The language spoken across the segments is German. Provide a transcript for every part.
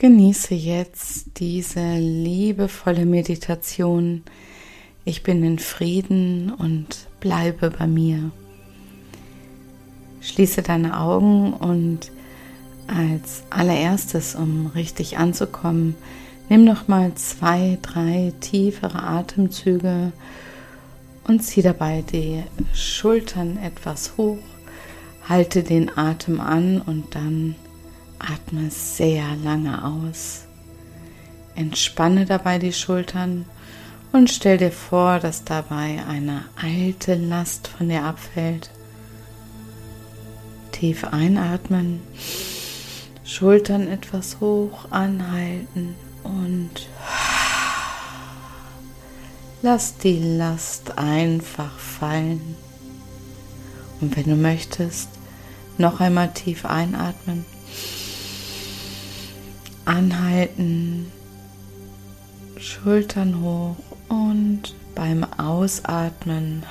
Genieße jetzt diese liebevolle Meditation. Ich bin in Frieden und bleibe bei mir. Schließe deine Augen und als allererstes, um richtig anzukommen, nimm noch mal zwei, drei tiefere Atemzüge und zieh dabei die Schultern etwas hoch. Halte den Atem an und dann atme sehr lange aus. Entspanne dabei die Schultern und stell dir vor, dass dabei eine alte Last von dir abfällt. Tief einatmen, Schultern etwas hoch anhalten und lass die Last einfach fallen. Und wenn du möchtest, noch einmal tief einatmen, anhalten, Schultern hoch und beim Ausatmen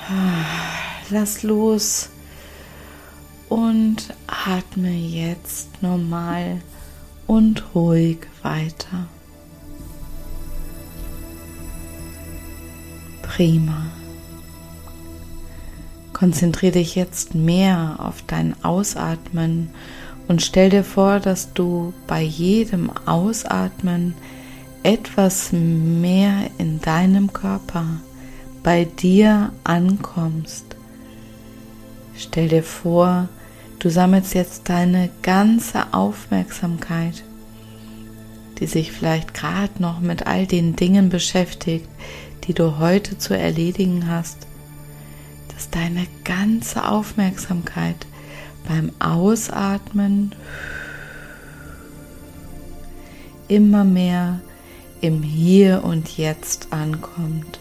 lass los und atme jetzt normal und ruhig weiter. Prima. Konzentriere dich jetzt mehr auf dein Ausatmen und stell dir vor, dass du bei jedem Ausatmen etwas mehr in deinem Körper bei dir ankommst. Stell dir vor, Du sammelst jetzt deine ganze Aufmerksamkeit, die sich vielleicht gerade noch mit all den Dingen beschäftigt, die du heute zu erledigen hast, dass deine ganze Aufmerksamkeit beim Ausatmen immer mehr im Hier und Jetzt ankommt.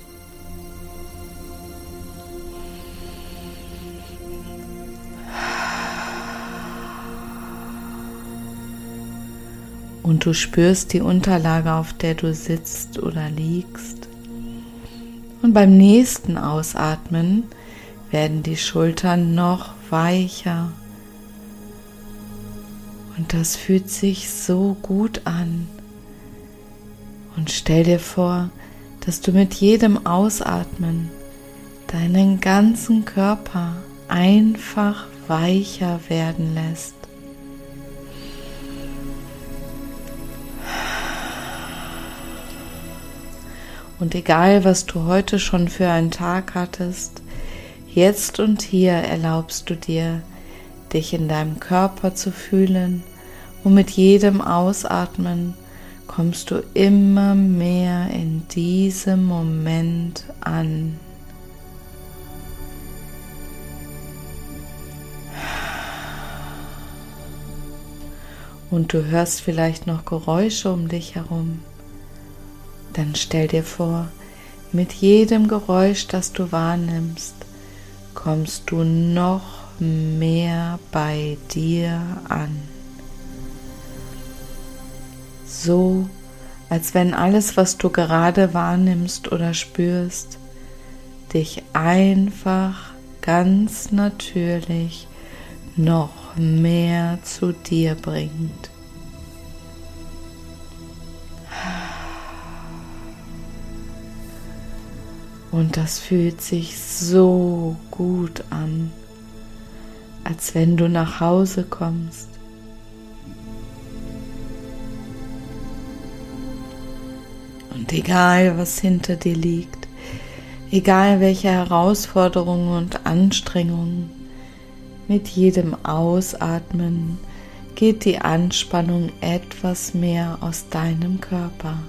und du spürst die Unterlage, auf der du sitzt oder liegst. Und beim nächsten Ausatmen werden die Schultern noch weicher. Und das fühlt sich so gut an. Und stell dir vor, dass du mit jedem Ausatmen deinen ganzen Körper einfach weicher werden lässt. Und egal, was du heute schon für einen Tag hattest, jetzt und hier erlaubst du dir, dich in deinem Körper zu fühlen und mit jedem Ausatmen kommst du immer mehr in diesem Moment an. Und du hörst vielleicht noch Geräusche um dich herum dann stell dir vor, mit jedem Geräusch, das du wahrnimmst, kommst du noch mehr bei dir an. So, als wenn alles, was du gerade wahrnimmst oder spürst, dich einfach ganz natürlich noch mehr zu dir bringt. Und das fühlt sich so gut an, als wenn du nach Hause kommst. Und egal, was hinter dir liegt, egal welche Herausforderungen und Anstrengungen, mit jedem Ausatmen geht die Anspannung etwas mehr aus deinem Körper.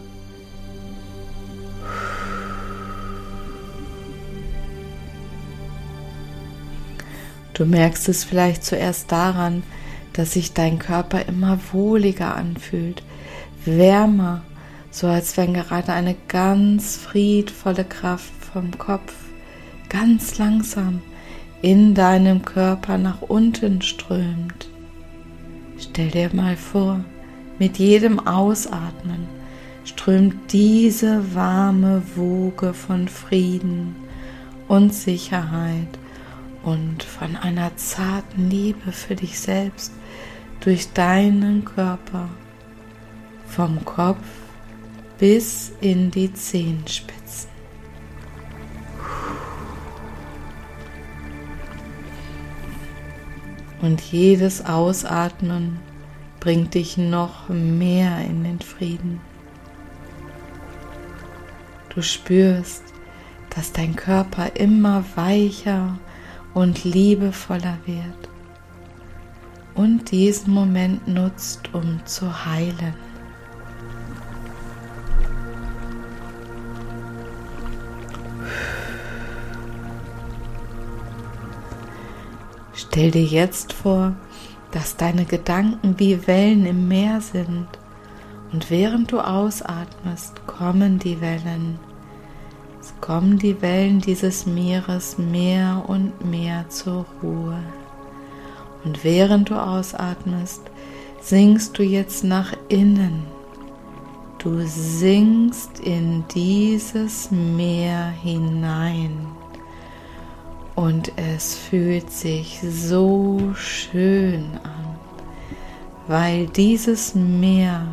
Du merkst es vielleicht zuerst daran, dass sich dein Körper immer wohliger anfühlt, wärmer, so als wenn gerade eine ganz friedvolle Kraft vom Kopf ganz langsam in deinem Körper nach unten strömt. Stell dir mal vor, mit jedem Ausatmen strömt diese warme Woge von Frieden und Sicherheit und von einer zarten Liebe für dich selbst durch deinen Körper vom Kopf bis in die Zehenspitzen. Und jedes Ausatmen bringt dich noch mehr in den Frieden. Du spürst, dass dein Körper immer weicher und liebevoller wird und diesen Moment nutzt, um zu heilen. Stell dir jetzt vor, dass deine Gedanken wie Wellen im Meer sind und während du ausatmest, kommen die Wellen. Es kommen die Wellen dieses Meeres mehr und mehr zur Ruhe. Und während du ausatmest, sinkst du jetzt nach innen. Du sinkst in dieses Meer hinein. Und es fühlt sich so schön an, weil dieses Meer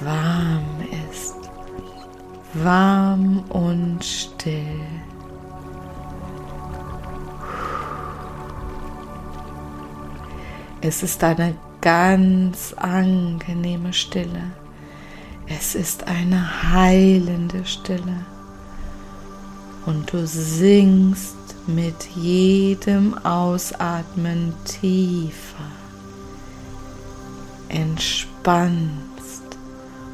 warm ist, warm und still. Es ist eine ganz angenehme Stille. Es ist eine heilende Stille. Und du singst mit jedem Ausatmen tiefer, entspannst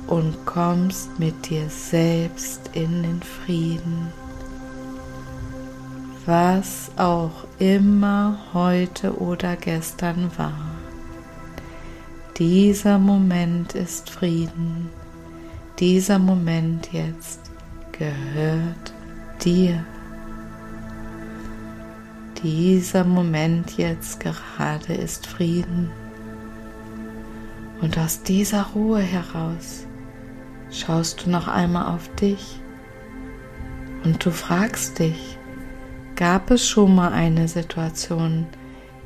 und kommst mit dir selbst in den Frieden was auch immer heute oder gestern war. Dieser Moment ist Frieden. Dieser Moment jetzt gehört dir. Dieser Moment jetzt gerade ist Frieden. Und aus dieser Ruhe heraus schaust du noch einmal auf dich und du fragst dich, Gab es schon mal eine Situation,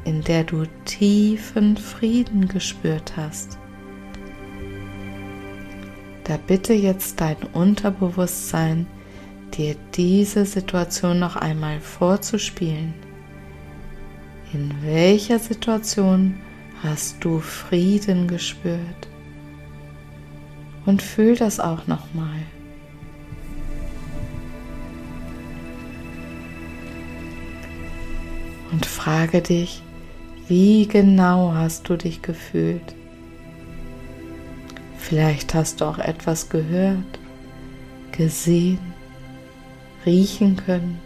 in der du tiefen Frieden gespürt hast? Da bitte jetzt dein Unterbewusstsein, dir diese Situation noch einmal vorzuspielen. In welcher Situation hast du Frieden gespürt? Und fühl das auch noch mal. und frage dich, wie genau hast du dich gefühlt? Vielleicht hast du auch etwas gehört, gesehen, riechen können.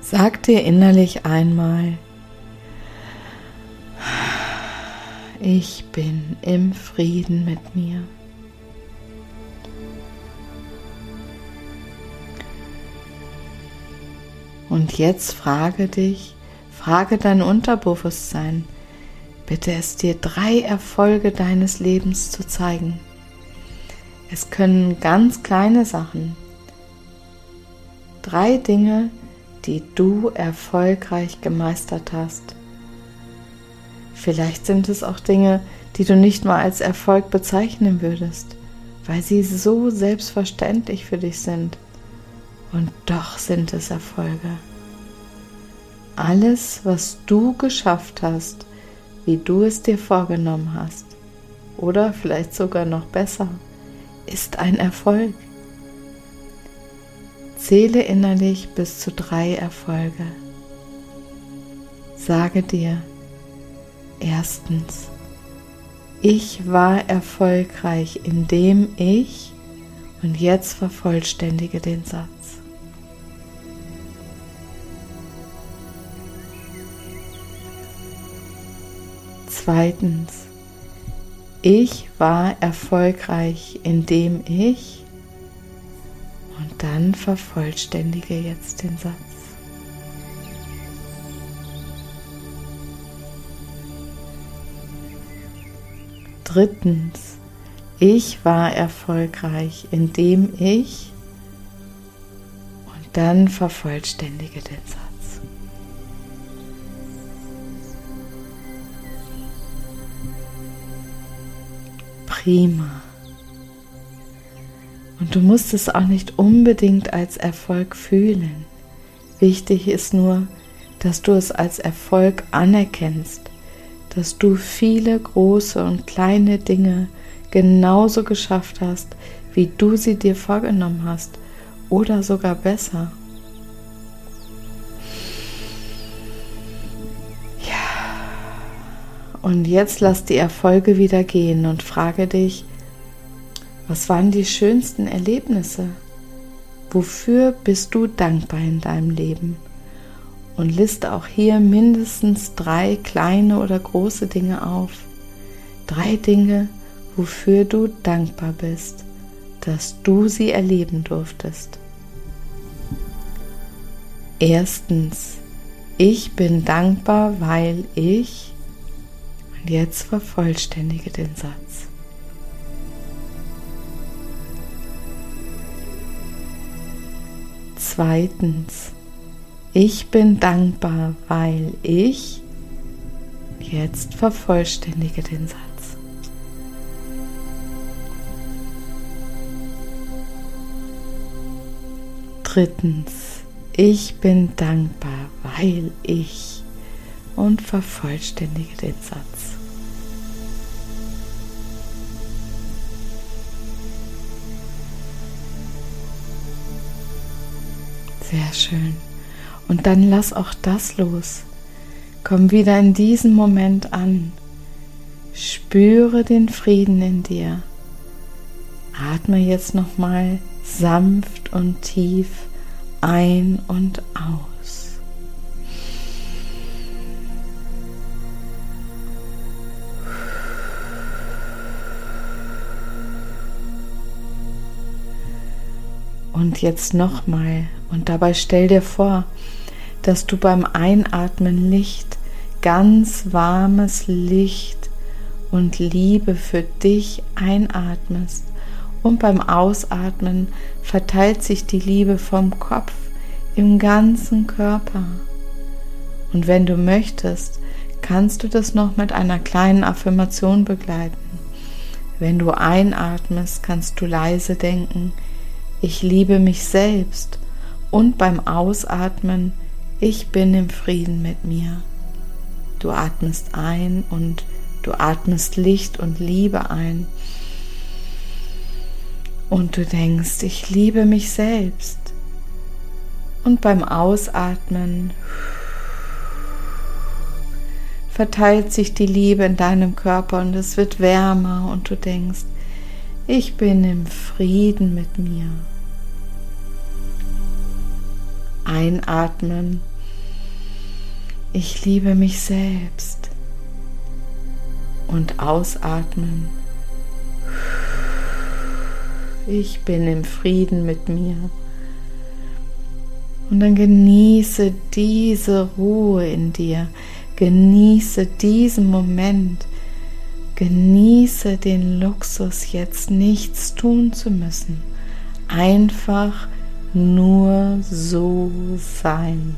Sag dir innerlich einmal, ich bin im Frieden mit mir. Und jetzt frage dich, frage dein Unterbewusstsein, bitte es dir drei Erfolge deines Lebens zu zeigen. Es können ganz kleine Sachen, drei Dinge, die du erfolgreich gemeistert hast. Vielleicht sind es auch Dinge, die du nicht mal als Erfolg bezeichnen würdest, weil sie so selbstverständlich für dich sind. Und doch sind es Erfolge. Alles, was du geschafft hast, wie du es dir vorgenommen hast, oder vielleicht sogar noch besser, ist ein Erfolg. Zähle innerlich bis zu drei Erfolge. Sage dir, erstens, ich war erfolgreich, indem ich, und jetzt vervollständige den Satz. Zweitens, ich war erfolgreich, indem ich und dann vervollständige jetzt den Satz. Drittens, ich war erfolgreich, indem ich und dann vervollständige den Satz. Prima. Und du musst es auch nicht unbedingt als Erfolg fühlen. Wichtig ist nur, dass du es als Erfolg anerkennst, dass du viele große und kleine Dinge genauso geschafft hast, wie du sie dir vorgenommen hast oder sogar besser. Und jetzt lass die Erfolge wieder gehen und frage dich, was waren die schönsten Erlebnisse? Wofür bist du dankbar in deinem Leben? Und liste auch hier mindestens drei kleine oder große Dinge auf. Drei Dinge, wofür du dankbar bist, dass du sie erleben durftest. Erstens, ich bin dankbar, weil ich, und jetzt vervollständige den Satz. Zweitens, ich bin dankbar, weil ich, jetzt vervollständige den Satz. Drittens, ich bin dankbar, weil ich und vervollständige den Satz. Sehr schön. Und dann lass auch das los. Komm wieder in diesen Moment an. Spüre den Frieden in dir. Atme jetzt nochmal sanft und tief ein und aus. Und jetzt nochmal und dabei stell dir vor, dass du beim Einatmen Licht, ganz warmes Licht und Liebe für dich einatmest und beim Ausatmen verteilt sich die Liebe vom Kopf im ganzen Körper. Und wenn du möchtest, kannst du das noch mit einer kleinen Affirmation begleiten. Wenn du einatmest, kannst du leise denken, ich liebe mich selbst und beim Ausatmen, ich bin im Frieden mit mir. Du atmest ein und du atmest Licht und Liebe ein und du denkst, ich liebe mich selbst. Und beim Ausatmen verteilt sich die Liebe in deinem Körper und es wird wärmer und du denkst, ich bin im Frieden mit mir. Einatmen, ich liebe mich selbst. Und ausatmen, ich bin im Frieden mit mir. Und dann genieße diese Ruhe in dir, genieße diesen Moment, genieße den Luxus, jetzt nichts tun zu müssen, einfach nur so sein.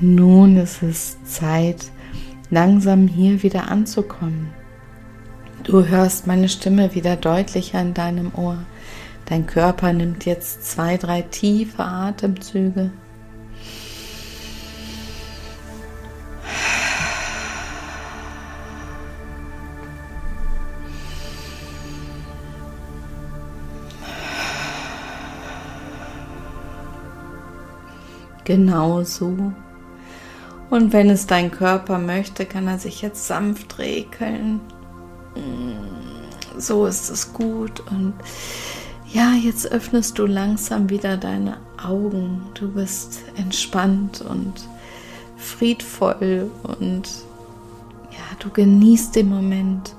Nun ist es Zeit, langsam hier wieder anzukommen. Du hörst meine Stimme wieder deutlicher in deinem Ohr. Dein Körper nimmt jetzt zwei, drei tiefe Atemzüge. Genau so. Und wenn es dein Körper möchte, kann er sich jetzt sanft regeln. Mm, so ist es gut. Und ja, jetzt öffnest du langsam wieder deine Augen. Du bist entspannt und friedvoll und ja, du genießt den Moment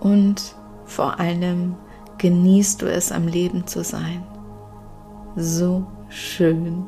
und vor allem genießt du es am Leben zu sein. So schön.